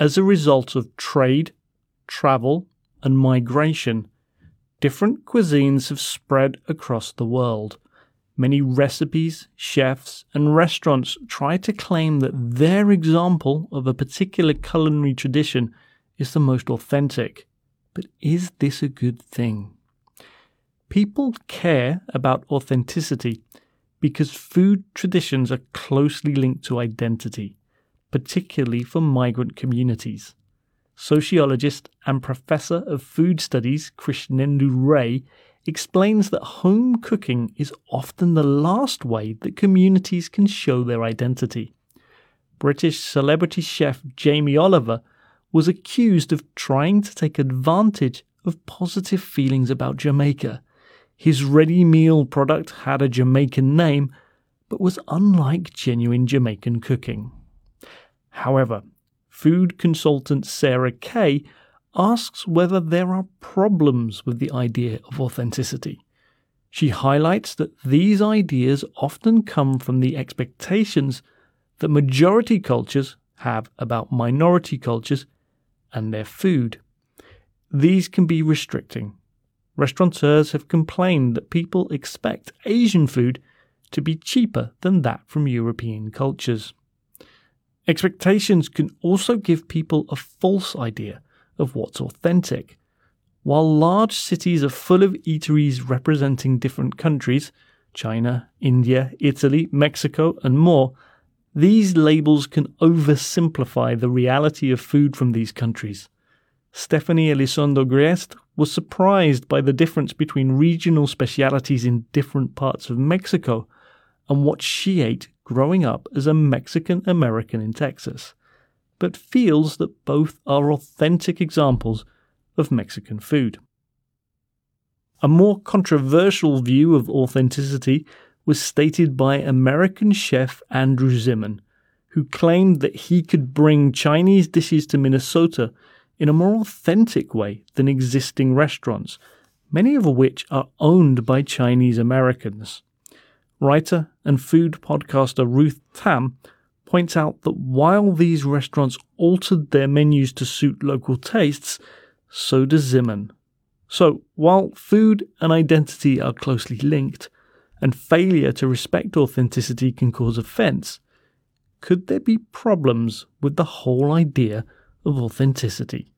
as a result of trade, travel, and migration, different cuisines have spread across the world. Many recipes, chefs, and restaurants try to claim that their example of a particular culinary tradition is the most authentic. But is this a good thing? People care about authenticity because food traditions are closely linked to identity, particularly for migrant communities. Sociologist and professor of food studies Krishnendu Ray explains that home cooking is often the last way that communities can show their identity. British celebrity chef Jamie Oliver was accused of trying to take advantage of positive feelings about Jamaica. His ready meal product had a Jamaican name, but was unlike genuine Jamaican cooking. However, food consultant Sara Kay asks whether there are problems with the idea of authenticity. She highlights that these ideas often come from the expectations that majority cultures have about minority cultures and their food. These can be restricting. Restaurateurs have complained that people expect Asian food to be cheaper than that from European cultures. Expectations can also give people a false idea of what's authentic. While large cities are full of eateries representing different countries China, India, Italy, Mexico, and more these labels can oversimplify the reality of food from these countries. Stephanie Elizondo Griest was surprised by the difference between regional specialities in different parts of Mexico and what she ate growing up as a Mexican American in Texas, but feels that both are authentic examples of Mexican food. A more controversial view of authenticity was stated by American chef Andrew Zimmern, who claimed that he could bring Chinese dishes to Minnesota in a more authentic way than existing restaurants, many of which are owned by Chinese Americans. Writer and food podcaster Ruth Tam points out that while these restaurants altered their menus to suit local tastes, so does Zimmern. So, while food and identity are closely linked, and failure to respect authenticity can cause offence, could there be problems with the whole idea of authenticity?